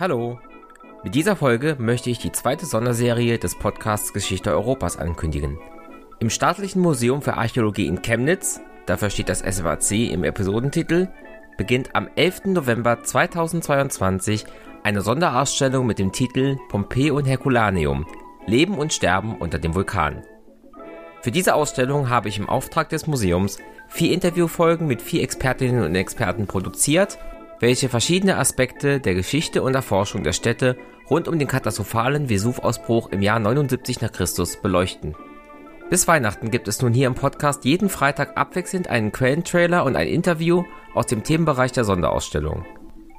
Hallo. Mit dieser Folge möchte ich die zweite Sonderserie des Podcasts Geschichte Europas ankündigen. Im Staatlichen Museum für Archäologie in Chemnitz, dafür steht das SWAC im Episodentitel, beginnt am 11. November 2022 eine Sonderausstellung mit dem Titel Pompeii und Herculaneum – Leben und Sterben unter dem Vulkan. Für diese Ausstellung habe ich im Auftrag des Museums vier Interviewfolgen mit vier Expertinnen und Experten produziert welche verschiedene Aspekte der Geschichte und Erforschung der Städte rund um den katastrophalen Vesuv-Ausbruch im Jahr 79 nach Christus beleuchten. Bis Weihnachten gibt es nun hier im Podcast jeden Freitag abwechselnd einen Quellentrailer und ein Interview aus dem Themenbereich der Sonderausstellung.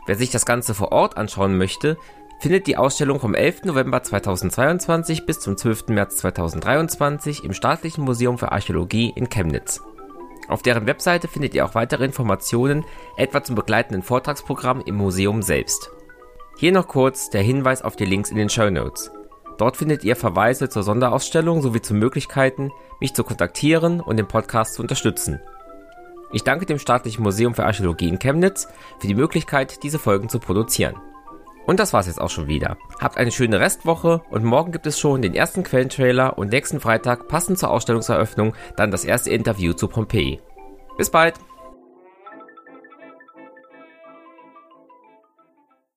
Wer sich das Ganze vor Ort anschauen möchte, findet die Ausstellung vom 11. November 2022 bis zum 12. März 2023 im Staatlichen Museum für Archäologie in Chemnitz. Auf deren Webseite findet ihr auch weitere Informationen, etwa zum begleitenden Vortragsprogramm im Museum selbst. Hier noch kurz der Hinweis auf die Links in den Show Notes. Dort findet ihr Verweise zur Sonderausstellung sowie zu Möglichkeiten, mich zu kontaktieren und den Podcast zu unterstützen. Ich danke dem Staatlichen Museum für Archäologie in Chemnitz für die Möglichkeit, diese Folgen zu produzieren. Und das war's jetzt auch schon wieder. Habt eine schöne Restwoche und morgen gibt es schon den ersten Quellentrailer und nächsten Freitag passend zur Ausstellungseröffnung dann das erste Interview zu Pompeii. Bis bald!